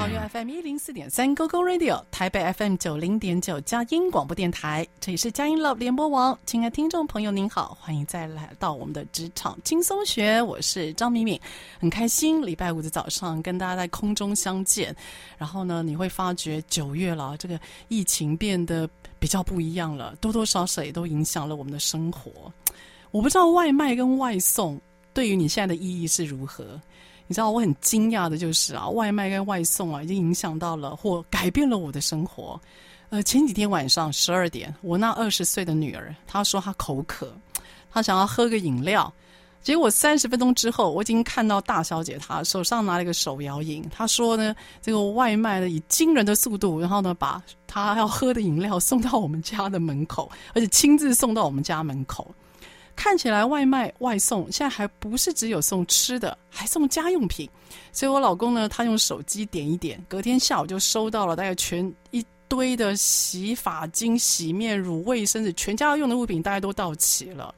桃园 FM 一零四点三 GoGo Radio，台北 FM 九零点九佳音广播电台，这里是佳音 Love 联播网。亲爱听众朋友，您好，欢迎再来到我们的职场轻松学，我是张敏敏，很开心礼拜五的早上跟大家在空中相见。然后呢，你会发觉九月了，这个疫情变得比较不一样了，多多少少也都影响了我们的生活。我不知道外卖跟外送对于你现在的意义是如何。你知道我很惊讶的就是啊，外卖跟外送啊，已经影响到了或改变了我的生活。呃，前几天晚上十二点，我那二十岁的女儿她说她口渴，她想要喝个饮料。结果三十分钟之后，我已经看到大小姐她手上拿了一个手摇饮。她说呢，这个外卖呢以惊人的速度，然后呢把她要喝的饮料送到我们家的门口，而且亲自送到我们家门口。看起来外卖外送现在还不是只有送吃的，还送家用品。所以我老公呢，他用手机点一点，隔天下午就收到了大概全一堆的洗发精、洗面乳、卫生纸，全家要用的物品大概都到齐了。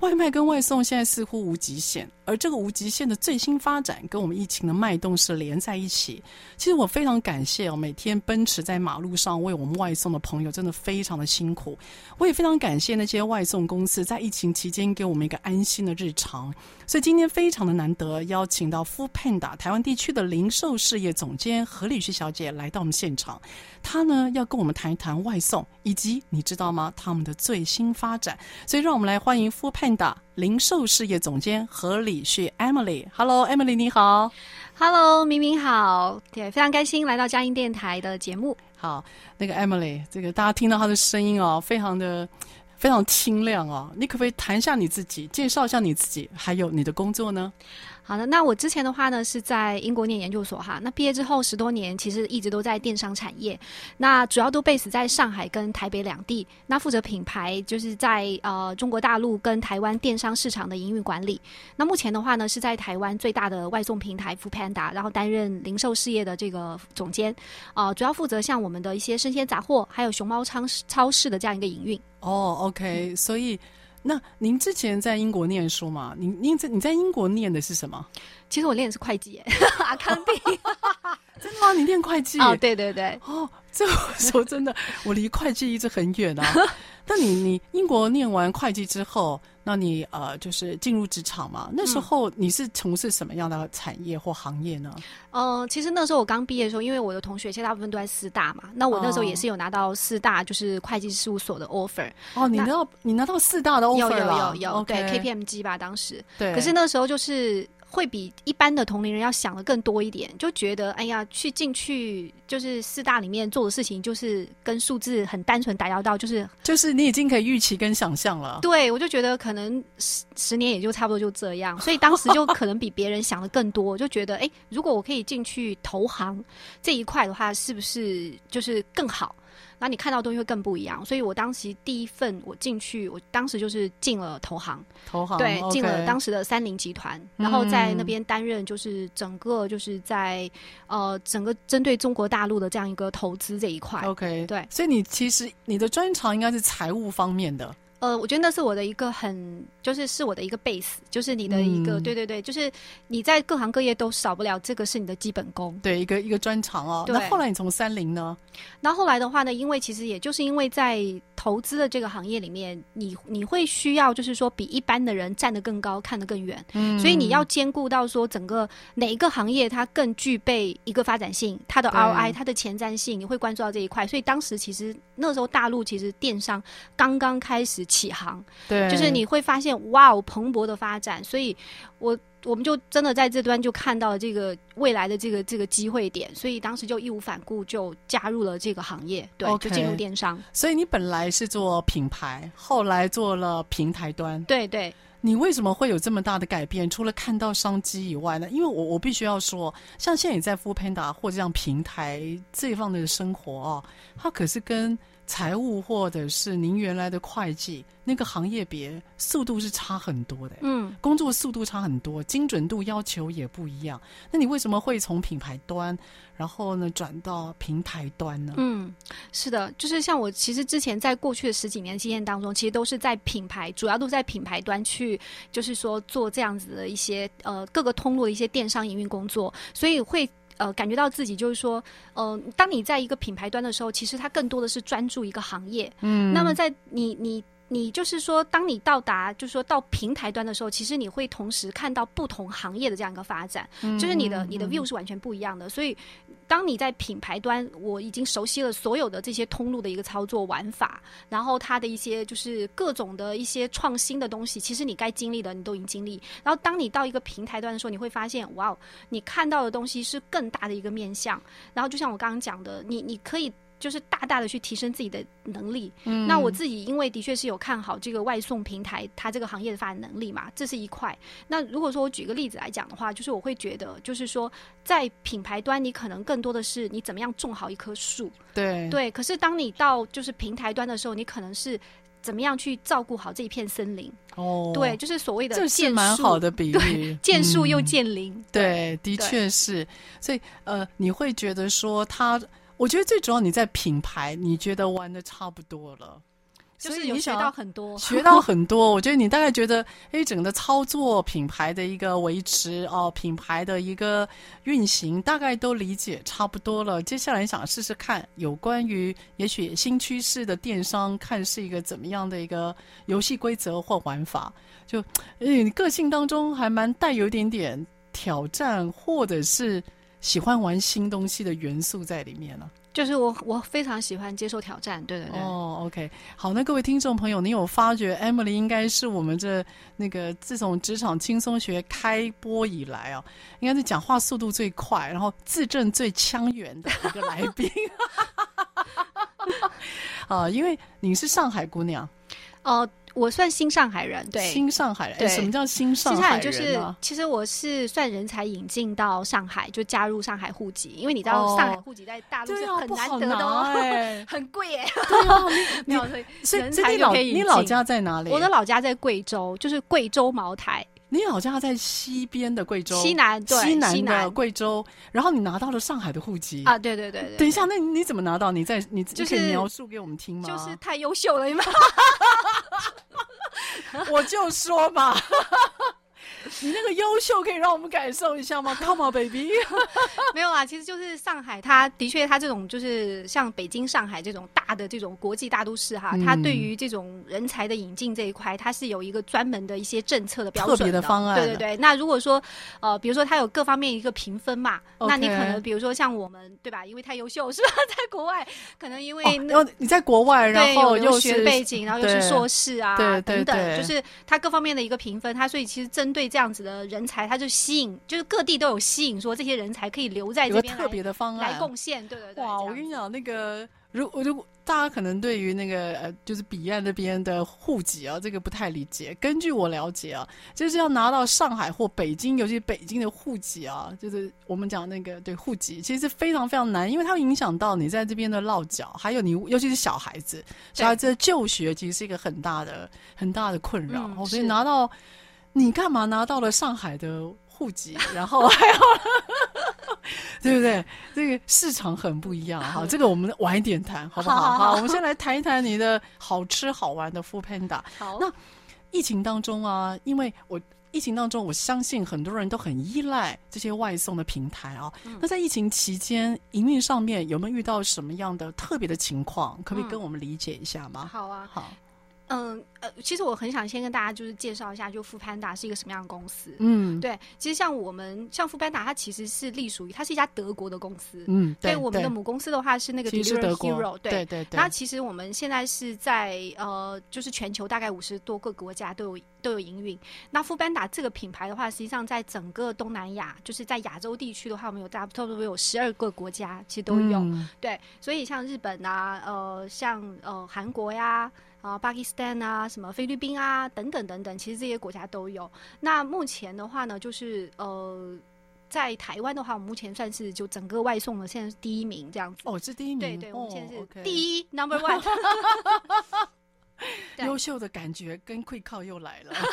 外卖跟外送现在似乎无极限，而这个无极限的最新发展跟我们疫情的脉动是连在一起。其实我非常感谢哦，每天奔驰在马路上为我们外送的朋友，真的非常的辛苦。我也非常感谢那些外送公司在疫情期间给我们一个安心的日常。所以今天非常的难得，邀请到 f o o Panda 台湾地区的零售事业总监何礼旭小姐来到我们现场。她呢要跟我们谈一谈外送，以及你知道吗？他们的最新发展。所以让我们来欢迎 f o o Panda。零售事业总监何礼旭 Emily，Hello，Emily 你好，Hello，明明好，对，非常开心来到佳音电台的节目。好，那个 Emily，这个大家听到她的声音哦，非常的非常清亮哦。你可不可以谈一下你自己，介绍一下你自己，还有你的工作呢？好的，那我之前的话呢是在英国念研究所哈，那毕业之后十多年，其实一直都在电商产业，那主要都 base 在上海跟台北两地，那负责品牌就是在呃中国大陆跟台湾电商市场的营运管理。那目前的话呢是在台湾最大的外送平台 foodpanda，然后担任零售事业的这个总监，呃，主要负责像我们的一些生鲜杂货，还有熊猫超市超市的这样一个营运。哦，OK，所以。那您之前在英国念书吗？您您在你在英国念的是什么？其实我念的是会计耶，阿康定。真的吗？你念会计？哦，对对对。哦，这说真的，我离会计一直很远啊。那你你英国念完会计之后，那你呃就是进入职场嘛？那时候你是从事什么样的产业或行业呢？嗯、呃，其实那时候我刚毕业的时候，因为我的同学现在大部分都在四大嘛，那我那时候也是有拿到四大就是会计事务所的 offer。哦，你拿到你拿到四大的 offer 了？有有有有，okay. 对 KPMG 吧，当时。对。可是那时候就是。会比一般的同龄人要想的更多一点，就觉得哎呀，去进去就是四大里面做的事情，就是跟数字很单纯打交道，就是就是你已经可以预期跟想象了。对，我就觉得可能十十年也就差不多就这样，所以当时就可能比别人想的更多，就觉得哎，如果我可以进去投行这一块的话，是不是就是更好？那你看到的东西会更不一样，所以我当时第一份我进去，我当时就是进了投行，投行对，进、了当时的三菱集团，然后在那边担任就是整个就是在、嗯、呃整个针对中国大陆的这样一个投资这一块，OK，对，所以你其实你的专长应该是财务方面的。呃，我觉得那是我的一个很，就是是我的一个 base，就是你的一个，嗯、对对对，就是你在各行各业都少不了这个是你的基本功，对，一个一个专长哦。那后来你从三菱呢？那后来的话呢，因为其实也就是因为在投资的这个行业里面，你你会需要就是说比一般的人站得更高，看得更远，嗯，所以你要兼顾到说整个哪一个行业它更具备一个发展性，它的 ROI，它的前瞻性，你会关注到这一块。所以当时其实那时候大陆其实电商刚刚开始。起航，对，就是你会发现哇哦，蓬勃的发展，所以我我们就真的在这端就看到了这个未来的这个这个机会点，所以当时就义无反顾就加入了这个行业，对，Okay. 就进入电商。所以你本来是做品牌，后来做了平台端，对对。你为什么会有这么大的改变？除了看到商机以外呢？因为我我必须要说，像现在你在 foodpanda 或者这样平台这一方的生活哦，它可是跟。财务或者是您原来的会计那个行业别速度是差很多的，嗯，工作速度差很多，精准度要求也不一样。那你为什么会从品牌端，然后呢转到平台端呢？嗯，是的，就是像我其实之前在过去的十几年经验当中，其实都是在品牌，主要都在品牌端去，就是说做这样子的一些呃各个通路的一些电商营运工作，所以会。呃，感觉到自己就是说，嗯、呃，当你在一个品牌端的时候，其实它更多的是专注一个行业。嗯，那么在你你。你就是说，当你到达，就是说到平台端的时候，其实你会同时看到不同行业的这样一个发展，嗯、就是你的你的 view 是完全不一样的。嗯、所以，当你在品牌端，我已经熟悉了所有的这些通路的一个操作玩法，然后它的一些就是各种的一些创新的东西，其实你该经历的你都已经经历。然后，当你到一个平台端的时候，你会发现，哇，你看到的东西是更大的一个面向。然后，就像我刚刚讲的，你你可以。就是大大的去提升自己的能力。嗯，那我自己因为的确是有看好这个外送平台，它这个行业的发展能力嘛，这是一块。那如果说我举个例子来讲的话，就是我会觉得，就是说在品牌端，你可能更多的是你怎么样种好一棵树。对对。可是当你到就是平台端的时候，你可能是怎么样去照顾好这一片森林。哦。对，就是所谓的这是蛮好的比 喻，见树又见林。嗯、对，的确是。所以呃，你会觉得说他。我觉得最主要你在品牌，你觉得玩的差不多了，就是你学到很多，学到很多。我觉得你大概觉得，哎，整个的操作、品牌的一个维持哦，品牌的一个运行，大概都理解差不多了。接下来想试试看，有关于也许新趋势的电商，看是一个怎么样的一个游戏规则或玩法。就，哎，你个性当中还蛮带有一点点挑战，或者是。喜欢玩新东西的元素在里面了，就是我我非常喜欢接受挑战，对对对。哦，OK，好，那各位听众朋友，你有发觉 Emily 应该是我们这那个自从职场轻松学开播以来啊，应该是讲话速度最快，然后字正最腔圆的一个来宾。啊，因为你是上海姑娘，哦、呃。我算新上海人，对，新上海人。对，什么叫新上海人？就是其实我是算人才引进到上海，就加入上海户籍，因为你知道上海户籍在大陆是很难得的，哦，很贵耶。没有，所以人才就可以引进。你老家在哪里？我的老家在贵州，就是贵州茅台。你老家在西边的贵州，西南，对，西南的贵州。然后你拿到了上海的户籍啊？对对对对。等一下，那你怎么拿到？你在你就可以描述给我们听吗？就是太优秀了，你们。我就说嘛，你那个优秀可以让我们感受一下吗？Come on, baby。没有啊，其实就是上海，它的确，它这种就是像北京、上海这种大的这种国际大都市哈，它对于这种人才的引进这一块，它是有一个专门的一些政策的标准的，特别的方案。对对对。那如果说呃，比如说它有各方面一个评分嘛.那你可能比如说像我们对吧？因为太优秀是吧？在国外可能因为哦，你在国外，然后又学背景，然后又是硕士啊，对对对，等等，就是它各方面的一个评分，它所以其实针对这样子的人才，他就吸引，就是各地都有吸引，说这些人才可以留在这边特别的方案来贡献，对对对。哇，我跟你讲，那个如如果大家可能对于那个呃，就是彼岸那边的户籍啊，这个不太理解。根据我了解啊，就是要拿到上海或北京，尤其北京的户籍啊，就是我们讲那个对户籍，其实是非常非常难，因为它会影响到你在这边的落脚，还有你尤其是小孩子，小孩子的就学其实是一个很大的很大的困扰。嗯、所以拿到你干嘛拿到了上海的户籍，然后还要。对不对？这个市场很不一样哈，这个我们晚一点谈，好不好？好，我们先来谈一谈你的好吃好玩的 foodpanda。好，那疫情当中啊，因为我疫情当中，我相信很多人都很依赖这些外送的平台啊。嗯、那在疫情期间，营运上面有没有遇到什么样的特别的情况？可不可以跟我们理解一下吗？好啊，好。嗯呃，其实我很想先跟大家就是介绍一下，就 Foodpanda 是一个什么样的公司。嗯，对，其实像我们像 Foodpanda，它其实是隶属于它是一家德国的公司。嗯，对，我们的母公司的话是那个 Delivery Hero，对对对对。那其实我们现在是在呃，就是全球大概五十多个国家都有都有营运。那 Foodpanda 这个品牌的话，实际上在整个东南亚，就是在亚洲地区的话，我们有大差不多有十二个国家其实都有。嗯、对，所以像日本啊，呃，像呃韩国呀。啊，巴基斯坦啊，什么菲律宾啊，等等等等，其实这些国家都有。那目前的话呢，就是呃，在台湾的话，我们目前算是就整个外送的现在是第一名这样子。哦，是第一名。对对，我们现在是第一、哦 okay.，Number One。优秀的感觉跟 quick call 又来了。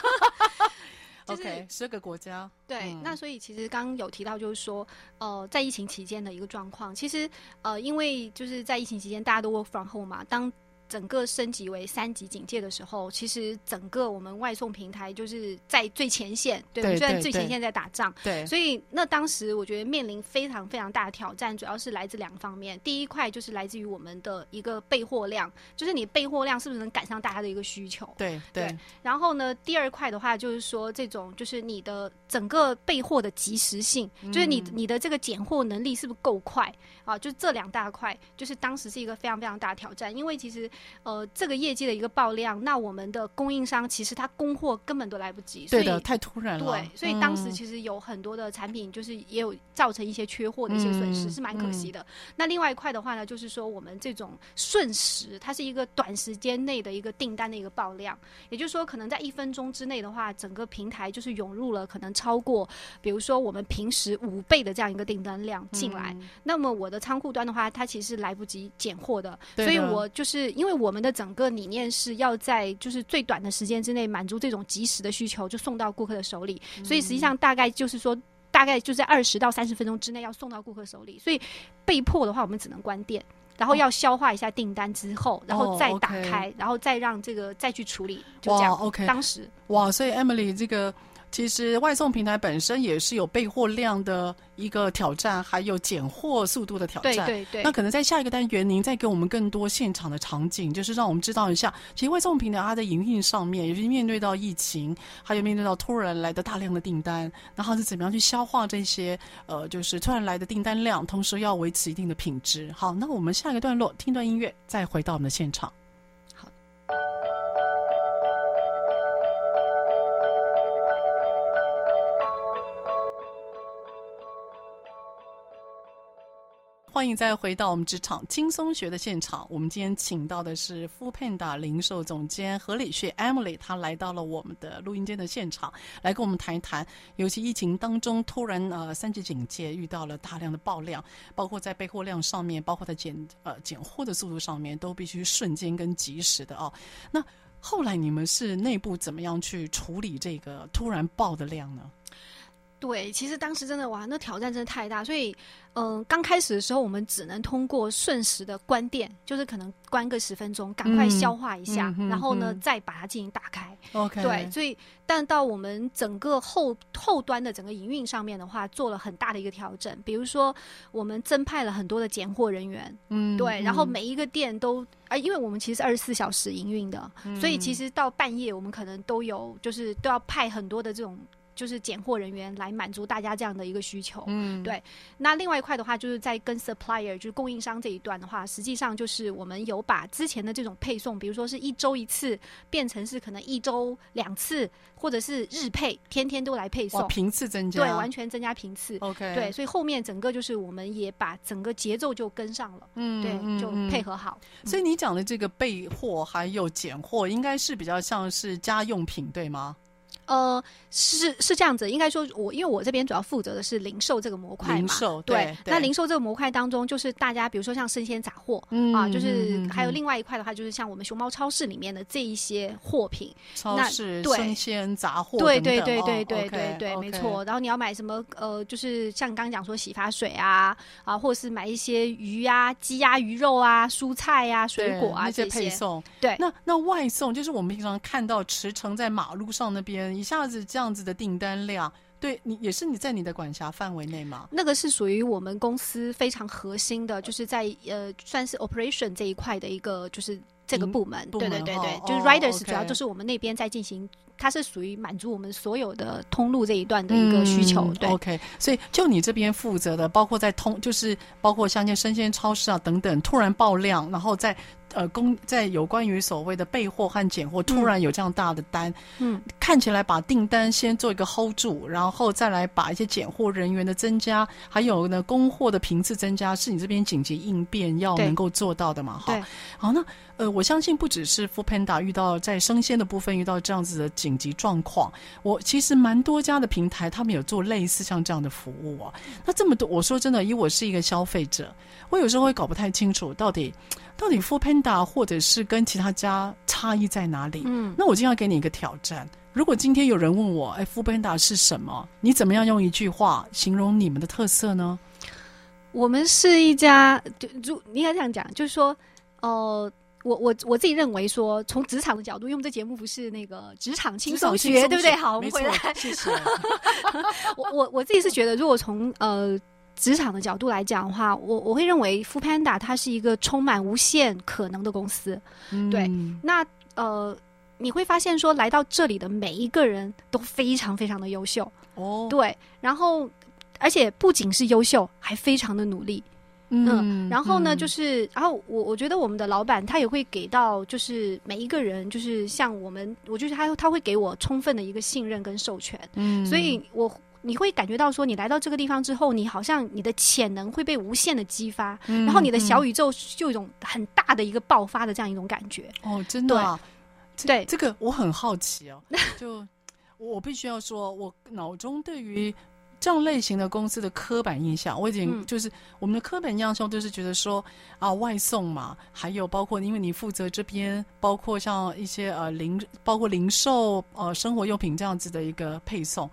就是、OK，十个国家。对、嗯，那所以其实刚刚有提到，就是说，呃，在疫情期间的一个状况，其实呃，因为就是在疫情期间，大家都 work from home 嘛，当整个升级为三级警戒的时候，其实整个我们外送平台就是在最前线，对，我们就在最前线在打仗，对。所以那当时我觉得面临非常非常大的挑战，主要是来自两方面。第一块就是来自于我们的一个备货量，就是你备货量是不是能赶上大家的一个需求？对对，对。然后呢，第二块的话就是说，这种就是你的整个备货的及时性，嗯、就是你你的这个拣货能力是不是够快啊？就是这两大块，就是当时是一个非常非常大的挑战，因为其实。呃，这个业绩的一个爆量，那我们的供应商其实他供货根本都来不及，所以对的，太突然了。对，所以当时其实有很多的产品，就是也有造成一些缺货的一些损失，嗯、是蛮可惜的、嗯。那另外一块的话呢，就是说我们这种瞬时，它是一个短时间内的一个订单的一个爆量，也就是说，可能在一分钟之内的话，整个平台就是涌入了可能超过，比如说我们平时五倍的这样一个订单量进来、嗯。那么我的仓库端的话，它其实是来不及拣货的，所以我就是因为我们的整个理念是要在就是最短的时间之内满足这种及时的需求，就送到顾客的手里。所以实际上大概就是说，大概就在二十到三十分钟之内要送到顾客手里。所以被迫的话，我们只能关店，然后要消化一下订单之后，然后再打开，然后再让这个再去处理，就这样。OK，当时哇，所以 Emily 这个。其实外送平台本身也是有备货量的一个挑战，还有拣货速度的挑战。对对对。那可能在下一个单元，您再给我们更多现场的场景，就是让我们知道一下，其实外送平台它的营运上面，也是面对到疫情，还有面对到突然来的大量的订单，然后是怎么样去消化这些呃，就是突然来的订单量，同时要维持一定的品质。好，那我们下一个段落听段音乐，再回到我们的现场。欢迎再回到我们职场轻松学的现场。我们今天请到的是 f o o p a n d a 零售总监何理旭 Emily，她来到了我们的录音间的现场，来跟我们谈一谈。尤其疫情当中，突然呃三级警戒，遇到了大量的爆量，包括在备货量上面，包括在拣呃拣货的速度上面，都必须瞬间跟及时的哦。那后来你们是内部怎么样去处理这个突然爆的量呢？对，其实当时真的哇，那挑战真的太大，所以。嗯，刚开始的时候，我们只能通过瞬时的关店，就是可能关个十分钟，赶快消化一下，嗯、然后呢、嗯，再把它进行打开。OK，对，所以但到我们整个后后端的整个营运上面的话，做了很大的一个调整。比如说，我们增派了很多的拣货人员，嗯，对，然后每一个店都啊、呃，因为我们其实二十四小时营运的、嗯，所以其实到半夜我们可能都有，就是都要派很多的这种。就是拣货人员来满足大家这样的一个需求，嗯，对。那另外一块的话，就是在跟 supplier，就是供应商这一段的话，实际上就是我们有把之前的这种配送，比如说是一周一次，变成是可能一周两次，或者是日配，天天都来配送，频次增加，对，完全增加频次。OK，对，所以后面整个就是我们也把整个节奏就跟上了，嗯，对，就配合好。嗯、所以你讲的这个备货还有拣货，应该是比较像是家用品，对吗？呃，是是这样子，应该说我，我因为我这边主要负责的是零售这个模块嘛，零售对。那零售这个模块当中，就是大家比如说像生鲜杂货，嗯啊，就是还有另外一块的话，就是像我们熊猫超市里面的这一些货品，超市对生鲜杂货，对对对对对对对，没错。然后你要买什么？呃，就是像刚刚讲说洗发水啊，啊，或者是买一些鱼啊、鸡鸭鱼肉啊、蔬菜啊、水果啊这些配送。对，那那外送就是我们平常看到驰骋在马路上那边。一下子这样子的订单量，对你也是你在你的管辖范围内吗？那个是属于我们公司非常核心的，就是在呃算是 operation 这一块的一个就是这个部门，部对对对对，哦、就是 Riders 哦、主要就是我们那边在进行，它是属于满足我们所有的通路这一段的一个需求。嗯、对，OK，所以就你这边负责的，包括在通，就是包括像一些生鲜超市啊等等，突然爆量，然后在。呃，公在有关于所谓的备货和拣货，突然有这样大的单，嗯，看起来把订单先做一个 hold 住，然后再来把一些拣货人员的增加，还有呢供货的频次增加，是你这边紧急应变要能够做到的嘛？哈，好，那呃，我相信不只是 Foodpanda 遇到在生鲜的部分遇到这样子的紧急状况，我其实蛮多家的平台他们有做类似像这样的服务啊。那这么多，我说真的，以我是一个消费者，我有时候会搞不太清楚到底。到底 Foodpanda 或者是跟其他家差异在哪里？嗯，那我今天要给你一个挑战。如果今天有人问我，哎，Foodpanda 是什么？你怎么样用一句话形容你们的特色呢？我们是一家，就就应该这样讲，就是说，呃，我我我自己认为说，从职场的角度，因为我们这节目不是那个职场轻松学，对不对？好，我们回来，谢谢。我我我自己是觉得，如果从呃。职场的角度来讲的话，我我会认为 Foodpanda 它是一个充满无限可能的公司。嗯、对，那呃，你会发现说来到这里的每一个人都非常非常的优秀哦。对，然后而且不仅是优秀，还非常的努力。嗯，嗯然后呢，嗯、就是然后我我觉得我们的老板他也会给到就是每一个人，就是像我们，我就是他他会给我充分的一个信任跟授权。嗯，所以我。你会感觉到说，你来到这个地方之后，你好像你的潜能会被无限的激发，嗯、然后你的小宇宙就有一种很大的一个爆发的这样一种感觉。哦，真的、啊对，对，这个我很好奇哦。就我必须要说，我脑中对于这样类型的公司的刻板印象，我已经就是、嗯、我们的刻板印象就是觉得说啊，外送嘛，还有包括因为你负责这边，包括像一些呃零，包括零售呃生活用品这样子的一个配送。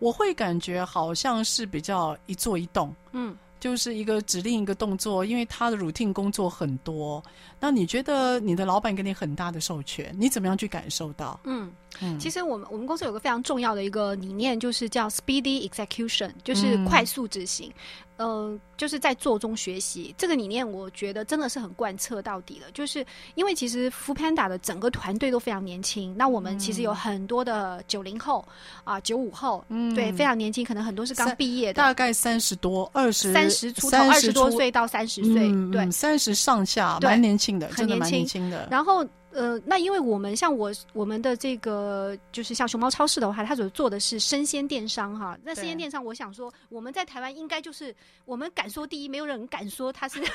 我会感觉好像是比较一做一动，嗯，就是一个指令一个动作，因为他的 routine 工作很多。那你觉得你的老板给你很大的授权，你怎么样去感受到？嗯嗯，其实我们我们公司有个非常重要的一个理念，就是叫 speedy execution，就是快速执行。嗯、呃，就是在做中学习这个理念，我觉得真的是很贯彻到底的。就是因为其实 Foodpanda 的整个团队都非常年轻，那我们其实有很多的九零后啊，九五后，嗯，对，非常年轻，可能很多是刚毕业的，大概三十多、二十、三十出头、二十多岁到三十岁，对，三十上下，蛮年轻的，真的蛮年轻的。然后。呃，那因为我们像我我们的这个就是像熊猫超市的话，它所做的是生鲜电商哈。那生鲜电商，我想说我们在台湾应该就是我们敢说第一，没有人敢说它是。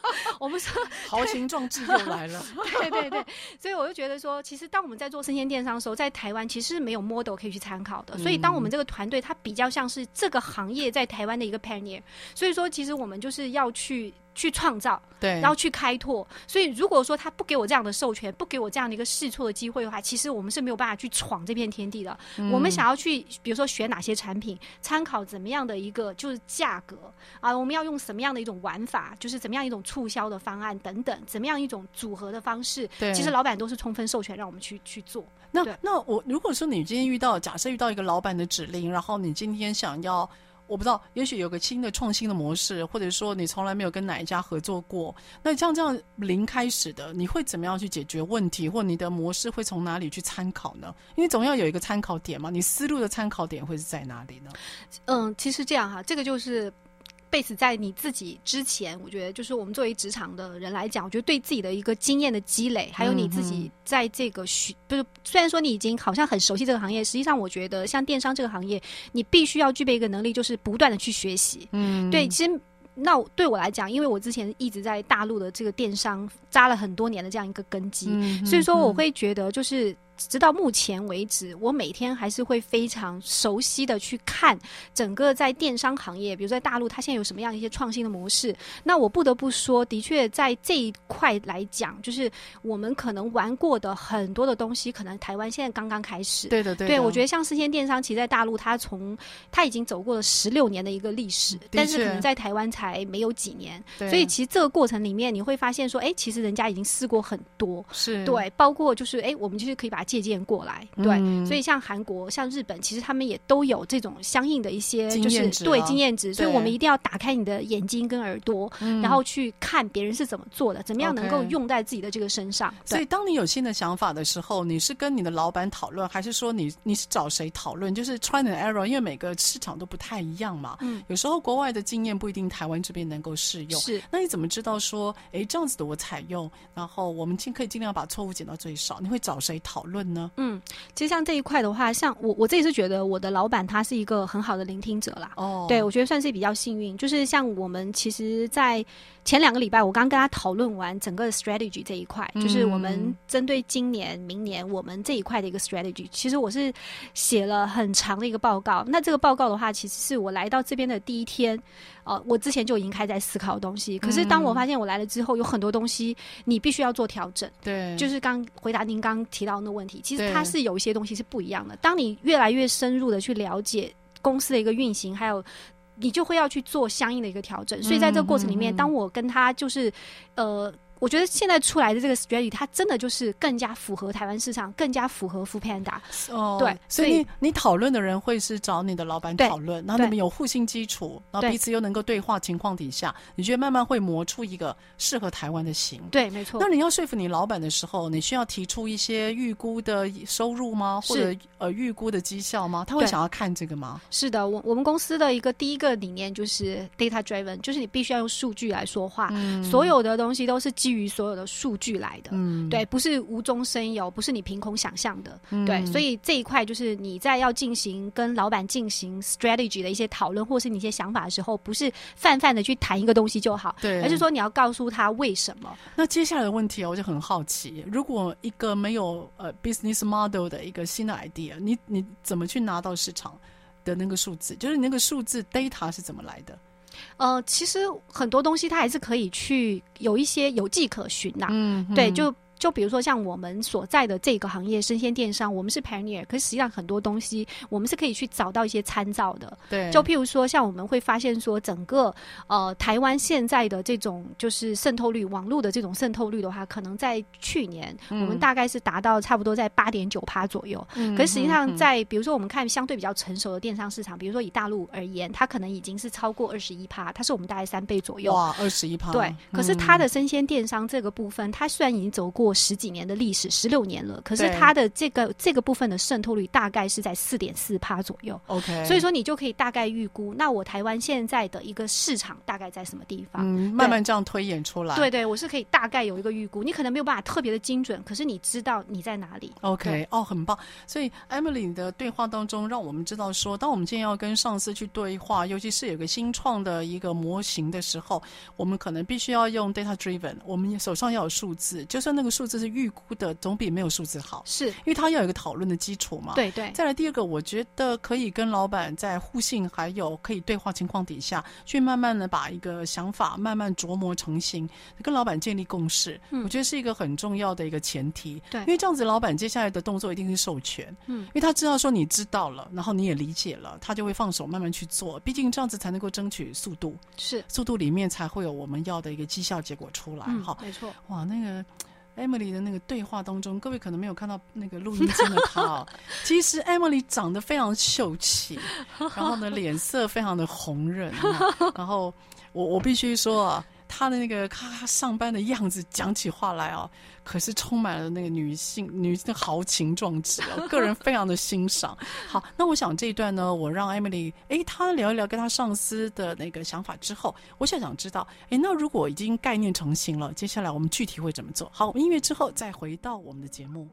我们说 豪情壮志又来了。对对对，所以我就觉得说，其实当我们在做生鲜电商的时候，在台湾其实是没有 model 可以去参考的。所以当我们这个团队，它比较像是这个行业在台湾的一个 pioneer。所以说，其实我们就是要去。去创造，对，然后去开拓。所以，如果说他不给我这样的授权，不给我这样的一个试错的机会的话，其实我们是没有办法去闯这片天地的。嗯、我们想要去，比如说选哪些产品，参考怎么样的一个就是价格啊，我们要用什么样的一种玩法，就是怎么样一种促销的方案等等，怎么样一种组合的方式。对，其实老板都是充分授权让我们去去做。那那我如果说你今天遇到，假设遇到一个老板的指令，然后你今天想要。我不知道，也许有个新的创新的模式，或者说你从来没有跟哪一家合作过，那像这样零开始的，你会怎么样去解决问题，或你的模式会从哪里去参考呢？因为总要有一个参考点嘛，你思路的参考点会是在哪里呢？嗯，其实这样哈，这个就是。Base 在你自己之前，我觉得就是我们作为职场的人来讲，我觉得对自己的一个经验的积累，还有你自己在这个学，不是虽然说你已经好像很熟悉这个行业，实际上我觉得像电商这个行业，你必须要具备一个能力，就是不断的去学习。嗯，对，其实那对我来讲，因为我之前一直在大陆的这个电商扎了很多年的这样一个根基，嗯，所以说我会觉得就是。直到目前为止，我每天还是会非常熟悉的去看整个在电商行业，比如在大陆，它现在有什么样一些创新的模式。那我不得不说，的确在这一块来讲，就是我们可能玩过的很多的东西，可能台湾现在刚刚开始。对的，对的。对，我觉得像生鲜电商，其实在大陆，它从它已经走过了十六年的一个历史，但是可能在台湾才没有几年。所以其实这个过程里面，你会发现说，哎，其实人家已经试过很多。是。对，包括就是，哎，我们就是可以把。借鉴过来。对，嗯、所以像韩国、像日本，其实他们也都有这种相应的一些对经验值，所以我们一定要打开你的眼睛跟耳朵，然后去看别人是怎么做的，怎么样能够用在自己的这个身上。所以当你有新的想法的时候，你是跟你的老板讨论，还是说你你是找谁讨论？就是 try and error，因为每个市场都不太一样嘛。嗯，有时候国外的经验不一定台湾这边能够适用。是，那你怎么知道说，哎，这样子的我采用，然后我们尽可以尽量把错误减到最少？你会找谁讨论呢？嗯，其实像这一块的话，像我我自己是觉得我的老板他是一个很好的聆听者啦。哦，对，我觉得算是比较幸运。就是像我们其实，在前两个礼拜，我刚跟他讨论完整个 strategy 这一块，嗯、就是我们针对今年、明年我们这一块的一个 strategy。其实我是写了很长的一个报告。那这个报告的话，其实是我来到这边的第一天。呃，我之前就已经开始在思考的东西。可是当我发现我来了之后，有很多东西你必须要做调整。对，就是刚回答您刚提到的那个问题，其实它是有一些东西是不一样的。当你越来越深入的去了解公司的一个运行，还有。你就会要去做相应的一个调整，所以在这个过程里面，当我跟他就是，呃。我觉得现在出来的这个 strategy，它真的就是更加符合台湾市场，更加符合 foodpanda。哦，对，所以你你讨论的人会是找你的老板讨论，然后你们有互信基础，然后彼此又能够对话情况底下，你觉得慢慢会磨出一个适合台湾的型。对，没错。那你要说服你老板的时候，你需要提出一些预估的收入吗？或者呃预估的绩效吗？他会想要看这个吗？是的，我我们公司的一个第一个理念就是 data driven，就是你必须要用数据来说话，嗯、所有的东西都是基。基于所有的数据来的，嗯，对，不是无中生有，不是你凭空想象的，嗯，对，所以这一块就是你在要进行跟老板进行 strategy 的一些讨论，或是你一些想法的时候，不是泛泛的去谈一个东西就好，对，而是说你要告诉他为什么。那接下来的问题我就很好奇，如果一个没有呃 business model 的一个新的 idea，你你怎么去拿到市场的那个数字？就是你那个数字 data 是怎么来的？呃，其实很多东西它还是可以去有一些有迹可循呐、啊。嗯，对，就。就比如说像我们所在的这个行业，生鲜电商，我们是 pioneer，可是实际上很多东西我们是可以去找到一些参照的。对，就譬如说，像我们会发现说，整个呃台湾现在的这种就是渗透率，网络的这种渗透率的话，可能在去年、嗯、我们大概是达到差不多在八点九趴左右。嗯，可是实际上在比如说我们看相对比较成熟的电商市场，比如说以大陆而言，它可能已经是超过二十一趴，它是我们大概三倍左右。哇，二十一趴。对，可是它的生鲜电商这个部分，它虽然已经走过。十几年的历史，十六年了，可是它的这个这个部分的渗透率大概是在四点四趴左右。OK，所以说你就可以大概预估，那我台湾现在的一个市场大概在什么地方？嗯，慢慢这样推演出来。对对，我是可以大概有一个预估，你可能没有办法特别的精准，可是你知道你在哪里。OK，哦，很棒。所以 Emily 的对话当中，让我们知道说，当我们今天要跟上司去对话，尤其是有个新创的一个模型的时候，我们可能必须要用 data driven，我们手上要有数字，就算那个数字是预估的，总比没有数字好。是，因为他要有一个讨论的基础嘛。对对。再来第二个，我觉得可以跟老板在互信还有可以对话情况底下，去慢慢的把一个想法慢慢琢磨成型，跟老板建立共识。嗯，我觉得是一个很重要的一个前提。对，因为这样子，老板接下来的动作一定是授权。嗯，因为他知道说你知道了，然后你也理解了，他就会放手慢慢去做。毕竟这样子才能够争取速度。是，速度里面才会有我们要的一个绩效结果出来。好，没错。哇，那个。Emily 的那个对话当中，各位可能没有看到那个录音间的她哦。其实 Emily 长得非常秀气，然后呢，脸色非常的红润。然后我我必须说啊。他的那个咔咔上班的样子，讲起话来哦，可是充满了那个女性女性的豪情壮志哦，个人非常的欣赏。好，那我想这一段呢，我让 Emily 哎，她聊一聊跟她上司的那个想法之后，我想想知道，哎，那如果已经概念成型了，接下来我们具体会怎么做？好，音乐之后再回到我们的节目。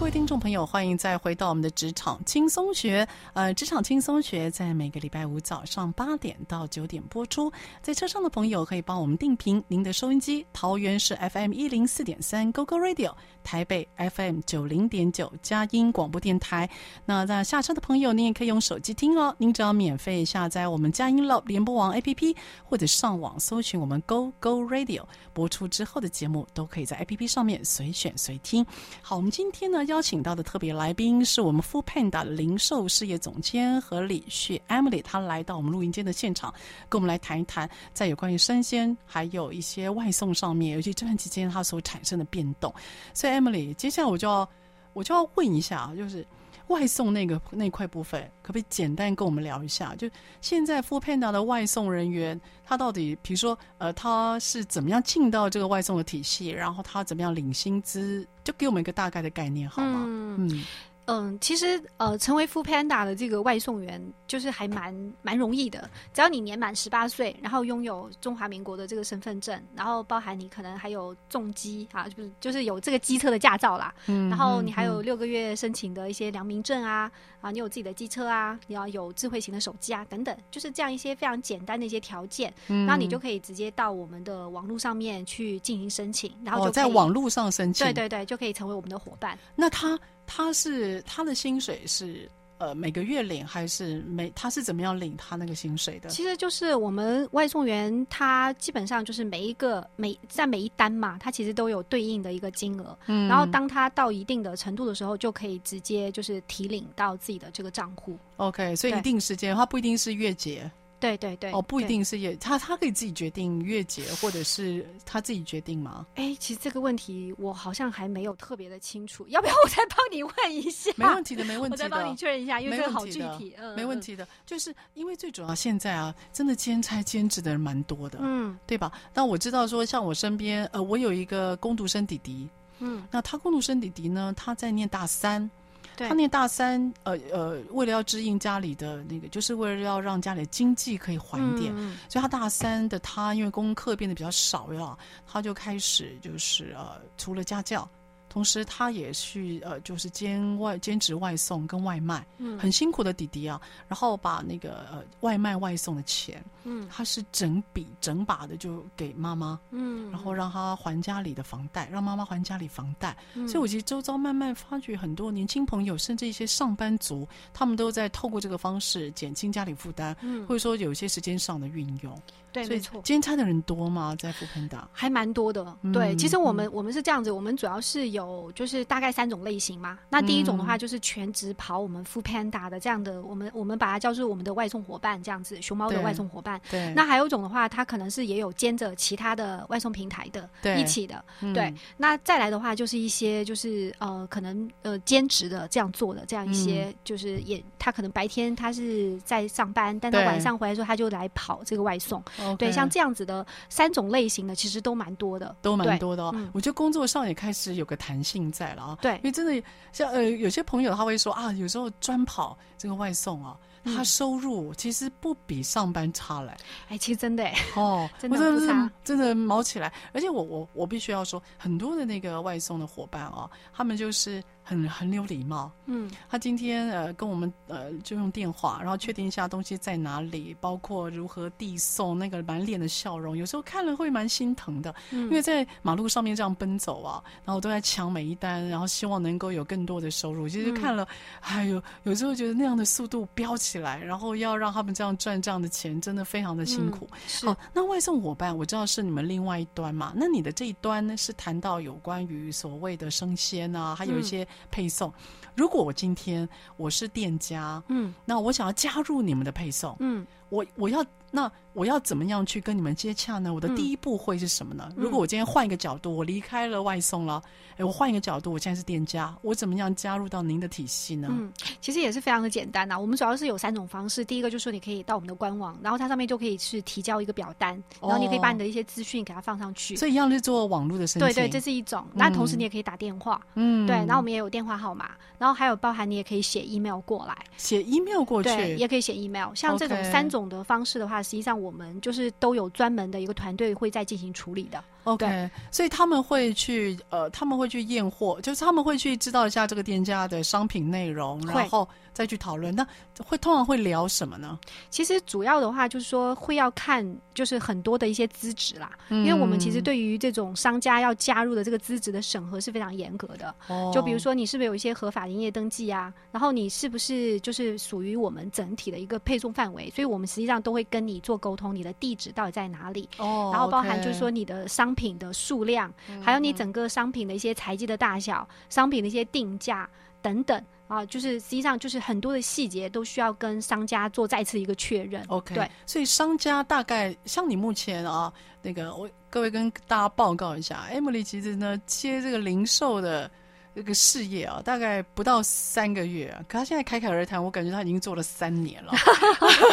各位听众朋友，欢迎再回到我们的职场轻松学。呃，职场轻松学在每个礼拜五早上八点到九点播出。在车上的朋友可以帮我们定频您的收音机，桃园是 FM 一零四点三 GoGo Radio，台北 FM 九零点九佳音广播电台。那在下车的朋友，您也可以用手机听哦。您只要免费下载我们佳音 Love 联播网 APP，或者上网搜寻我们 GoGo Radio，播出之后的节目都可以在 APP 上面随选随听。好，我们今天呢。邀请到的特别来宾是我们 foodpanda 的零售事业总监和李旭 Emily，她来到我们录音间的现场，跟我们来谈一谈在有关于生鲜还有一些外送上面，尤其这段期间它所产生的变动。所以 Emily，接下来我就要我就要问一下，就是。外送那个那块部分，可不可以简单跟我们聊一下？就现在 foodpanda 的外送人员，他到底，比如说，呃，他是怎么样进到这个外送的体系，然后他怎么样领薪资，就给我们一个大概的概念好吗？嗯。嗯嗯，其实呃，成为 foodpanda 的这个外送员，就是还蛮蛮容易的。只要你年满十八岁，然后拥有中华民国的这个身份证，然后包含你可能还有重机啊，就是就是有这个机车的驾照啦。嗯。然后你还有六个月申请的一些良民证啊，啊，你有自己的机车啊，你要有智慧型的手机啊，等等，就是这样一些非常简单的一些条件，嗯。然后你就可以直接到我们的网络上面去进行申请，然后就、哦、在网络上申请。对对对，就可以成为我们的伙伴。那他。他是他的薪水是呃每个月领还是每他是怎么样领他那个薪水的？其实就是我们外送员他基本上就是每一个每在每一单嘛，他其实都有对应的一个金额，嗯，然后当他到一定的程度的时候，就可以直接就是提领到自己的这个账户。OK，所以一定时间，他不一定是月结。对对对，哦，不一定是月，他他可以自己决定月结，或者是他自己决定吗？哎，其实这个问题我好像还没有特别的清楚，要不要我再帮你问一下？没问题的，没问题的，我再帮你确认一下，因为这个好具体，嗯，没问题的，就是因为最主要现在啊，真的兼差兼职的人蛮多的，嗯，对吧？那我知道说，像我身边，呃，我有一个工读生弟弟，嗯，那他工读生弟弟呢，他在念大三。他念大三，呃呃，为了要支应家里的那个，就是为了要让家里的经济可以缓一点，嗯，所以他大三的他，因为功课变得比较少了，他就开始就是呃，除了家教。同时，他也去呃，就是兼外兼职外送跟外卖，嗯，很辛苦的弟弟啊。然后把那个呃外卖外送的钱，嗯，他是整笔整把的就给妈妈，嗯，然后让他还家里的房贷，让妈妈还家里房贷。嗯，所以，我其实周遭慢慢发觉很多年轻朋友，甚至一些上班族，他们都在透过这个方式减轻家里负担，嗯，或者说有一些时间上的运用。对，没错。兼差的人多吗？在 foodpanda 还蛮多的。嗯、对，其实我们、嗯、我们是这样子，我们主要是有就是大概三种类型嘛。那第一种的话就是全职跑我们 foodpanda 的这样的，我们我们把它叫做我们的外送伙伴这样子，熊猫的外送伙伴。对。那还有一种的话，他可能是也有兼着其他的外送平台的，对，一起的。对、嗯。那再来的话，就是一些就是呃可能呃兼职的这样做的这样一些，嗯、就是也他可能白天他是在上班，但他晚上回来之后他就来跑这个外送。对，像这样子的三种类型的，其实都蛮多的，都蛮多的哦。我觉得工作上也开始有个弹性在了啊。对，因为真的像呃，有些朋友他会说啊，有时候专跑这个外送啊。他收入其实不比上班差嘞，哎，其实真的哎，哦，真的不差，真的毛起来。而且我我我必须要说，很多的那个外送的伙伴啊，他们就是很很有礼貌。嗯，他今天呃跟我们呃就用电话，然后确定一下东西在哪里，包括如何递送，那个满脸的笑容，有时候看了会蛮心疼的。嗯，因为在马路上面这样奔走啊，然后都在抢每一单，然后希望能够有更多的收入。其实看了，哎呦，有时候觉得那样的速度飙起。来，然后要让他们这样赚这样的钱，真的非常的辛苦。好、嗯哦，那外送伙伴，我知道是你们另外一端嘛？那你的这一端呢，是谈到有关于所谓的生鲜啊，还有一些配送。嗯、如果我今天我是店家，嗯，那我想要加入你们的配送，嗯，我我要那。我要怎么样去跟你们接洽呢？我的第一步会是什么呢？嗯、如果我今天换一个角度，我离开了外送了，哎，我换一个角度，我现在是店家，我怎么样加入到您的体系呢？嗯，其实也是非常的简单呐、啊。我们主要是有三种方式，第一个就是说你可以到我们的官网，然后它上面就可以去提交一个表单，然后你可以把你的一些资讯给它放上去。哦、所以一样是做网络的申请。对对，这是一种。那同时你也可以打电话，嗯，对，然后我们也有电话号码，然后还有包含你也可以写 email 过来，写 email 过去，对，也可以写 email。像这种三种的方式的话，实际上我们就是。都有专门的一个团队会在进行处理的。OK，所以他们会去呃，他们会去验货，就是他们会去知道一下这个店家的商品内容，然后再去讨论。那会通常会聊什么呢？其实主要的话就是说会要看，就是很多的一些资质啦、嗯。因为我们其实对于这种商家要加入的这个资质的审核是非常严格的。哦。就比如说你是不是有一些合法营业登记啊？然后你是不是就是属于我们整体的一个配送范围？所以我们实际上都会跟你做沟通，你的地址到底在哪里？哦。然后包含就是说你的商商品的数量，嗯、还有你整个商品的一些材质的大小、商品的一些定价等等啊，就是实际上就是很多的细节都需要跟商家做再次一个确认。OK，对，所以商家大概像你目前啊，那个我各位跟大家报告一下，Emily 其实呢接这个零售的。这个事业啊，大概不到三个月啊，可他现在侃侃而谈，我感觉他已经做了三年了。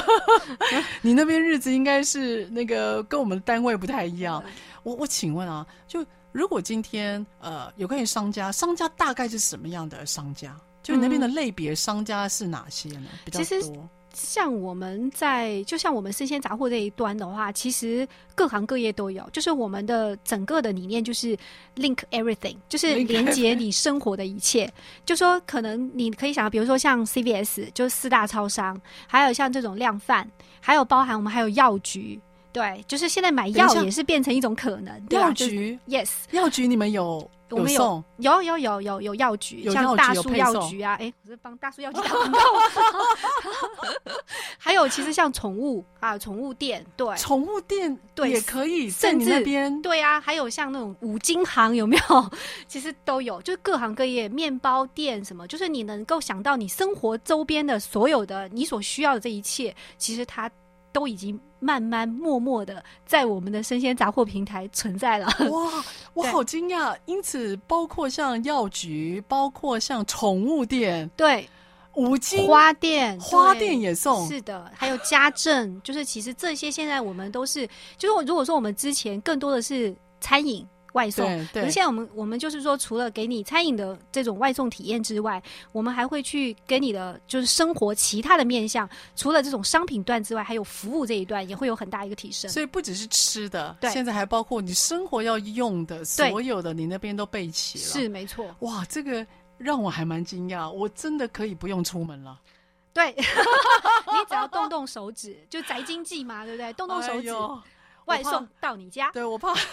你那边日子应该是那个跟我们的单位不太一样。我我请问啊，就如果今天呃有关于商家，商家大概是什么样的商家？就你那边的类别商家是哪些呢？比较多。像我们在，就像我们生鲜杂货这一端的话，其实各行各业都有。就是我们的整个的理念就是 link everything，就是连接你生活的一切。就说可能你可以想到，比如说像 CVS，就是四大超商，还有像这种量贩，还有包含我们还有药局。对，就是现在买药也是变成一种可能。药局，yes，药局你们有。我们有有有有有有药局，像大树药局啊，哎，我是帮大树药局打广告。还有，其实像宠物啊，宠物店，对，宠物店对也可以，甚至那边对啊，还有像那种五金行有没有？其实都有，就是各行各业，面包店什么，就是你能够想到你生活周边的所有的你所需要的这一切，其实它。都已经慢慢默默的在我们的生鲜杂货平台存在了。哇，我好惊讶！因此，包括像药局，包括像宠物店，对，五金花店，花店也送。是的，还有家政，就是其实这些现在我们都是，就是如果说我们之前更多的是餐饮。外送，可是现在我们我们就是说，除了给你餐饮的这种外送体验之外，我们还会去给你的就是生活其他的面向，除了这种商品段之外，还有服务这一段也会有很大一个提升。所以不只是吃的，对，现在还包括你生活要用的所有的，你那边都备齐了。是没错。哇，这个让我还蛮惊讶，我真的可以不用出门了。对，你只要动动手指，就宅经济嘛，对不对？动动手指，哎、外送到你家。对，我怕。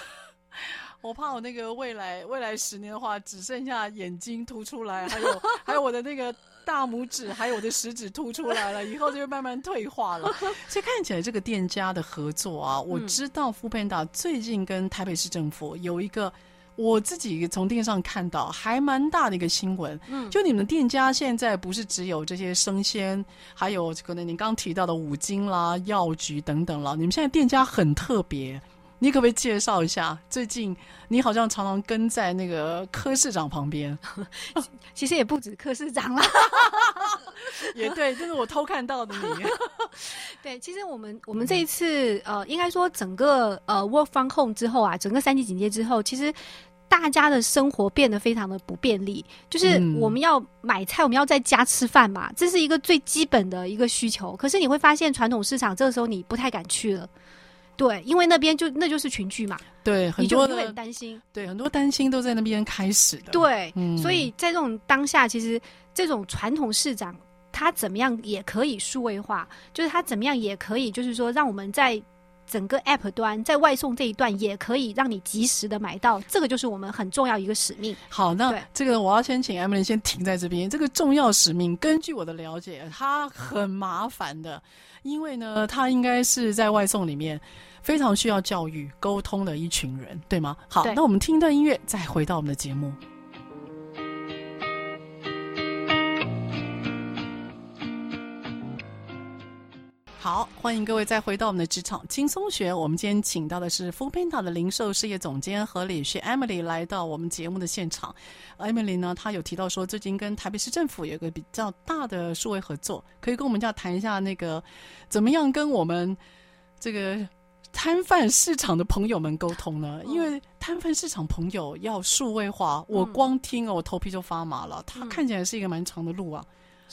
我怕我那个未来未来十年的话，只剩下眼睛凸出来，还有还有我的那个大拇指，还有我的食指凸出来了，以后就会慢慢退化了。所以看起来这个店家的合作啊，我知道 foodpanda 最近跟台北市政府有一个，我自己从电视上看到还蛮大的一个新闻。嗯，就你们店家现在不是只有这些生鲜，还有可能你刚刚提到的五金啦、药局等等了，你们现在店家很特别。你可不可以介绍一下？最近你好像常常跟在那个柯市长旁边，其实也不止柯市长啦，也对，这是我偷看到的你。对，其实我们我们这一次呃，应该说整个呃 work from home 之后啊，整个三级警戒之后，其实大家的生活变得非常的不便利。就是我们要买菜，我们要在家吃饭嘛，这是一个最基本的一个需求。可是你会发现，传统市场这个时候你不太敢去了。对，因为那边就那就是群聚嘛，对，很多你就很担心，对，很多担心都在那边开始的。对，嗯，所以在这种当下，其实这种传统市长它怎么样也可以数位化，就是它怎么样也可以，就是说让我们在整个 App 端在外送这一段也可以让你及时的买到，这个就是我们很重要一个使命。好，那这个我要先请 Emily 先停在这边。这个重要使命，根据我的了解，它很麻烦的。因为呢，它应该是在外送里面非常需要教育沟通的一群人，对吗？好，那我们听一段音乐，再回到我们的节目。好，欢迎各位再回到我们的职场轻松学。我们今天请到的是 foodpanda 的零售事业总监何理旭 Emily 来到我们节目的现场。Emily 呢，她有提到说，最近跟台北市政府有一个比较大的数位合作，可以跟我们家谈一下那个怎么样跟我们这个摊贩市场的朋友们沟通呢？因为摊贩市场朋友要数位化，我光听哦，我头皮就发麻了。它看起来是一个蛮长的路啊。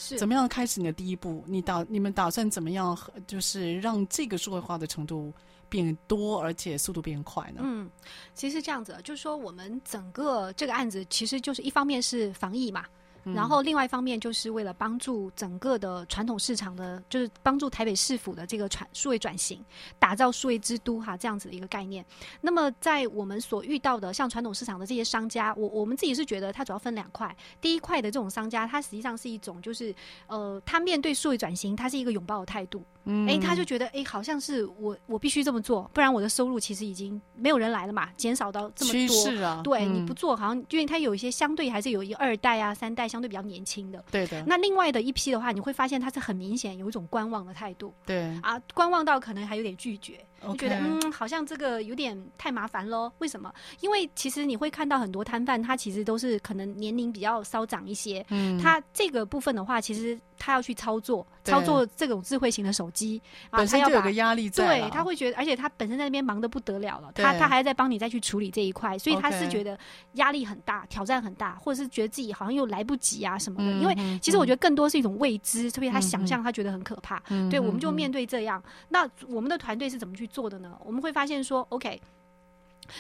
是怎么样开始你的第一步？你打你们打算怎么样？就是让这个数位化的程度变多，而且速度变快呢？嗯，其实这样子，就是说我们整个这个案子，其实就是一方面是防疫嘛，然后另外一方面就是为了帮助整个的传统市场的，就是帮助台北市府的这个传数位转型，打造数位之都哈这样子的一个概念。那么在我们所遇到的像传统市场的这些商家，我我们自己是觉得它主要分两块。第一块的这种商家，它实际上是一种就是呃，他面对数位转型，它是一个拥抱的态度。嗯，哎，他就觉得哎，好像是我我必须这么做，不然我的收入其实已经没有人来了嘛，减少到这么多。趋势啊，对，嗯、你不做，好像因为他有一些相对还是有一二代啊、三代相对比较年轻的。对的。那另外的一批的话，你会发现他是很明显有一种观望的态度。对。啊，观望到可能还有点拒绝。Okay. 觉得嗯，好像这个有点太麻烦喽。为什么？因为其实你会看到很多摊贩，他其实都是可能年龄比较稍长一些。嗯。他这个部分的话，其实他要去操作，操作这种智慧型的手机，啊，他要有个压力在。对，他会觉得，而且他本身在那边忙得不得了了，他他还在帮你再去处理这一块，所以他是觉得压力很大，挑战很大，或者是觉得自己好像又来不及啊什么的。嗯、因为其实我觉得更多是一种未知，特别他想象他觉得很可怕。嗯、对，我们就面对这样。那我们的团队是怎么去做的呢？我们会发现说，OK，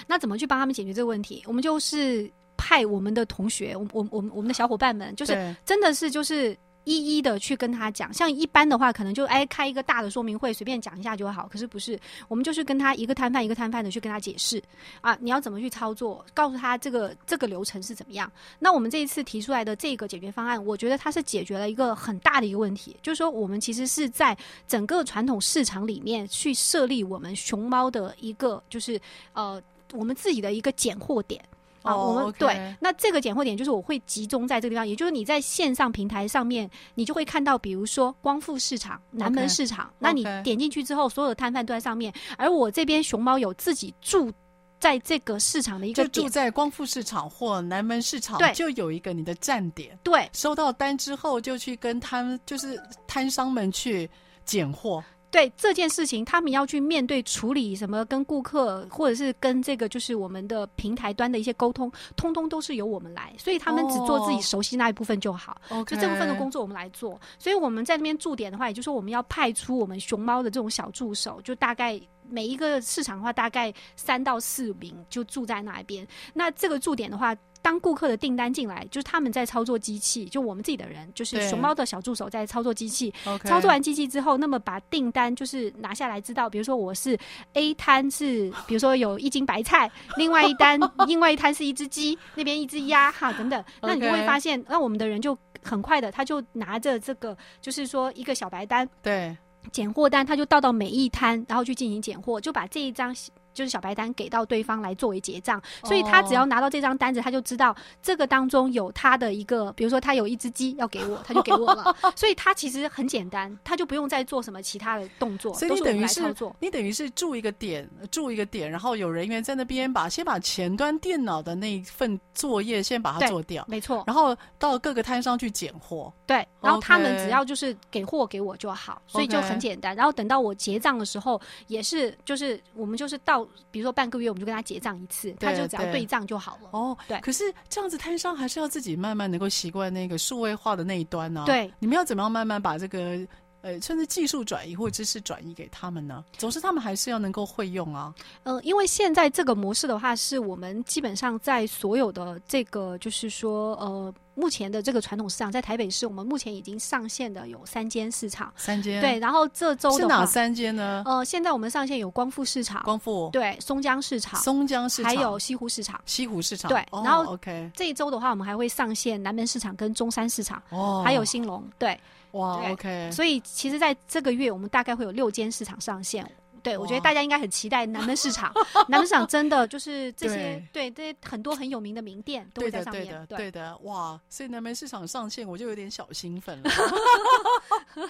那怎么去帮他们解决这个问题？我们就是派我们的同学，我我我们我们的小伙伴们，就是真的是就是。一一的去跟他讲，像一般的话，可能就哎开一个大的说明会，随便讲一下就好。可是不是，我们就是跟他一个摊贩一个摊贩的去跟他解释啊，你要怎么去操作，告诉他这个这个流程是怎么样。那我们这一次提出来的这个解决方案，我觉得它是解决了一个很大的一个问题，就是说我们其实是在整个传统市场里面去设立我们熊猫的一个，就是呃我们自己的一个拣货点。啊，我们、oh, okay. 对，那这个拣货点就是我会集中在这个地方，也就是你在线上平台上面，你就会看到，比如说光复市场、南门市场，okay. 那你点进去之后，所有的摊贩都在上面，而我这边熊猫有自己住在这个市场的一个，就住在光复市场或南门市场，对，就有一个你的站点，对，收到单之后就去跟摊，就是摊商们去拣货。对这件事情，他们要去面对处理什么，跟顾客或者是跟这个就是我们的平台端的一些沟通，通通都是由我们来，所以他们只做自己熟悉那一部分就好。哦、就这部分的工作我们来做。所以我们在那边驻点的话，也就是说我们要派出我们熊猫的这种小助手，就大概每一个市场的话，大概三到四名就住在那边。那这个驻点的话。当顾客的订单进来，就是他们在操作机器，就我们自己的人，就是熊猫的小助手在操作机器。操作完机器之后，那么把订单就是拿下来，知道，比如说我是 A 摊是，比如说有一斤白菜，另外一单，另外一摊是一只鸡，那边一只鸭哈等等。那你就会发现，那我们的人就很快的，他就拿着这个，就是说一个小白单，对，拣货单，他就到到每一摊，然后去进行拣货，就把这一张。就是小白单给到对方来作为结账，所以他只要拿到这张单子，他就知道这个当中有他的一个，比如说他有一只鸡要给我，他就给我了。所以他其实很简单，他就不用再做什么其他的动作，所以你等于是你等于是驻一个点，驻一个点，然后有人员在那边把先把前端电脑的那一份作业先把它做掉，没错，然后到各个摊商去拣货，对，然后他们只要就是给货给我就好，所以就很简单。然后等到我结账的时候，也是就是我们就是到。比如说半个月，我们就跟他结账一次，他就只要对账就好了。哦，对。可是这样子，摊商还是要自己慢慢能够习惯那个数位化的那一端呢、啊。对，你们要怎么样慢慢把这个呃，甚至技术转移或知识转移给他们呢？总之，他们还是要能够会用啊。呃，因为现在这个模式的话，是我们基本上在所有的这个，就是说呃。目前的这个传统市场在台北市，我们目前已经上线的有三间市场，三间对。然后这周是哪三间呢？呃，现在我们上线有光复市场，光复对，松江市场，松江市场，还有西湖市场，西湖市场对。然后 OK，这一周的话，我们还会上线南门市场跟中山市场，哦，还有兴隆对。哇，OK。所以其实在这个月，我们大概会有六间市场上线。对，我觉得大家应该很期待南门市场。南门市场真的就是这些，对，这些很多很有名的名店都会在上面。对的，对的，对的，哇！所以南门市场上线，我就有点小兴奋了。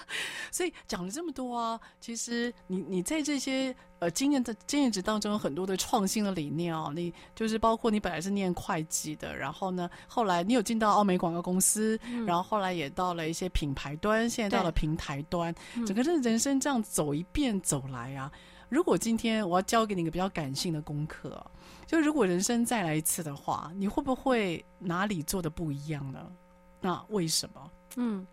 所以讲了这么多啊，其实你你在这些呃经验的经验值当中，有很多的创新的理念哦，你就是包括你本来是念会计的，然后呢，后来你有进到奥美广告公司，嗯，然后后来也到了一些品牌端，现在到了平台端，整个这人生这样走一遍走来啊。如果今天我要教给你一个比较感性的功课，就如果人生再来一次的话，你会不会哪里做的不一样呢？那为什么？嗯，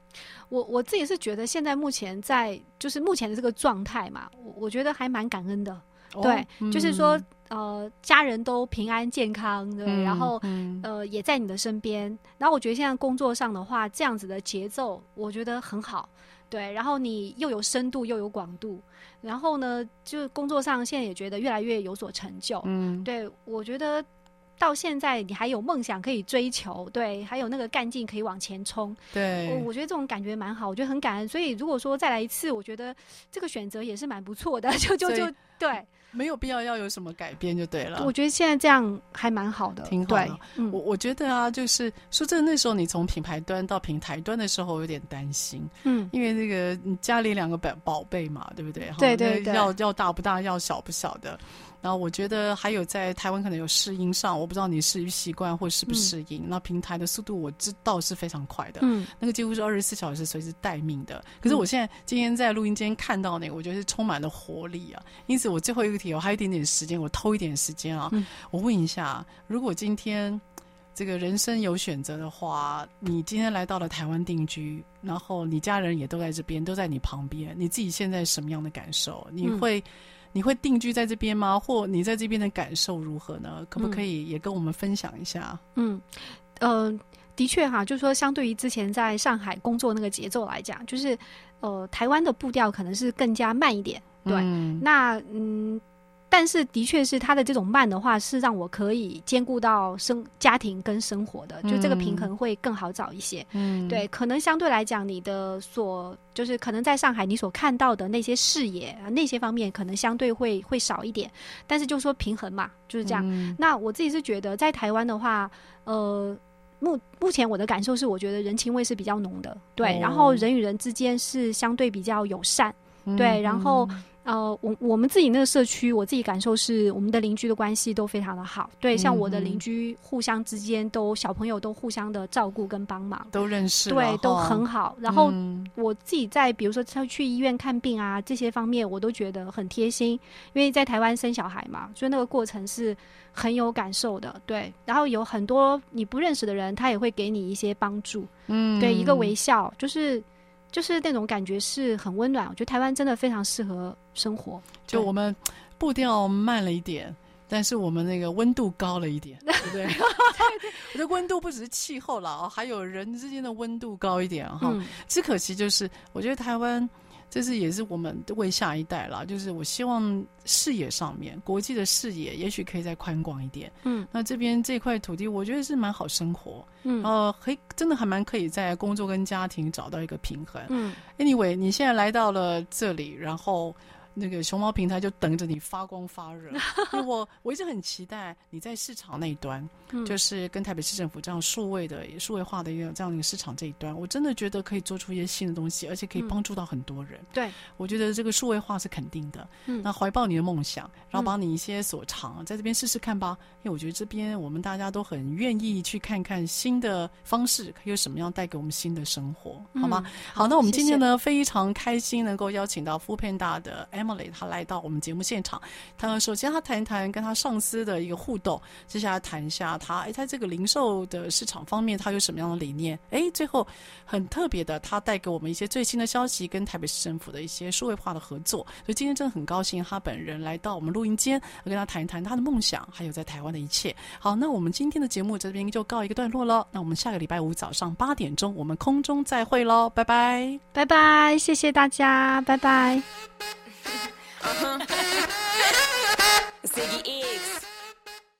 我我自己是觉得现在目前在就是目前的这个状态嘛，我我觉得还蛮感恩的。哦、对、嗯，就是说呃家人都平安健康，对，嗯、然后、嗯、呃也在你的身边。然后我觉得现在工作上的话，这样子的节奏我觉得很好，对。然后你又有深度又有广度，然后呢，就工作上现在也觉得越来越有所成就，嗯，对我觉得。到现在，你还有梦想可以追求，对，还有那个干劲可以往前冲，对，我我觉得这种感觉蛮好，我觉得很感恩。所以如果说再来一次，我觉得这个选择也是蛮不错的，就就就对，没有必要要有什么改变就对了。我觉得现在这样还蛮好的，挺好的。嗯、我我觉得啊，就是说真的，那时候你从品牌端到平台端的时候，有点担心，嗯，因为那个你家里两个宝宝贝嘛，对不对？对对对，要要大不大，要小不小的。然后我觉得还有在台湾可能有适应上，我不知道你适不习惯或适不适应。嗯、那平台的速度我知道是非常快的，嗯，那个几乎是二十四小时随时待命的。可是我现在今天在录音间看到那个，我觉得是充满了活力啊。因此我最后一个题，我还有一点点时间，我偷一点时间啊，嗯、我问一下，如果今天这个人生有选择的话，你今天来到了台湾定居，然后你家人也都在这边，都在你旁边，你自己现在什么样的感受？你会？嗯你会定居在这边吗？或你在这边的感受如何呢？可不可以也跟我们分享一下？嗯，呃，的确哈，就是说，相对于之前在上海工作那个节奏来讲，就是呃，台湾的步调可能是更加慢一点。对，嗯那嗯。但是，的确是他的这种慢的话，是让我可以兼顾到生家庭跟生活的，就这个平衡会更好找一些。嗯，对，可能相对来讲，你的所就是可能在上海你所看到的那些视野啊，那些方面可能相对会会少一点。但是就说平衡嘛，就是这样。嗯，那我自己是觉得，在台湾的话，呃，目目前我的感受是，我觉得人情味是比较浓的，对，然后人与人之间是相对比较友善，对，然后。呃，我我们自己那个社区，我自己感受是，我们的邻居的关系都非常的好。对，像我的邻居，互相之间都小朋友都互相的照顾跟帮忙，都认识，对，都很好。然后我自己在比如说他去医院看病啊这些方面，我都觉得很贴心，因为在台湾生小孩嘛，所以那个过程是很有感受的。对，然后有很多你不认识的人，他也会给你一些帮助。嗯，对，一个微笑就是。就是那种感觉是很温暖，我觉得台湾真的非常适合生活。就我们步调慢了一点，但是我们那个温度高了一点，对不对？我觉得温度不只是气候了哦，还有人之间的温度高一点哈。嗯、只可惜就是，我觉得台湾。这是也是我们为下一代了，就是我希望视野上面，国际的视野也许可以再宽广一点。嗯，那这边这块土地，我觉得是蛮好生活。嗯，呃，可以真的还蛮可以在工作跟家庭找到一个平衡。嗯，Anyway，你现在来到了这里，然后。那个熊猫平台就等着你发光发热，因为我我一直很期待你在市场那一端，嗯、就是跟台北市政府这样数位的数位化的一个这样的一个市场这一端，我真的觉得可以做出一些新的东西，而且可以帮助到很多人。嗯、对，我觉得这个数位化是肯定的。嗯，那怀抱你的梦想，然后把你一些所长在这边试试看吧，因为我觉得这边我们大家都很愿意去看看新的方式，有什么样带给我们新的生活，好吗？嗯、好，那我们今天呢非常开心能够邀请到 foodpanda 的 M。他来到我们节目现场，他首先他谈一谈跟他上司的一个互动，接下来谈一下他哎，在这个零售的市场方面，他有什么样的理念？哎，最后很特别的，他带给我们一些最新的消息，跟台北市政府的一些数位化的合作。所以今天真的很高兴，他本人来到我们录音间，跟他谈一谈他的梦想，还有在台湾的一切。好，那我们今天的节目这边就告一个段落了。那我们下个礼拜五早上八点钟，我们空中再会喽，拜拜，拜拜，谢谢大家，拜拜。Uh huh. Ziggy Iggs.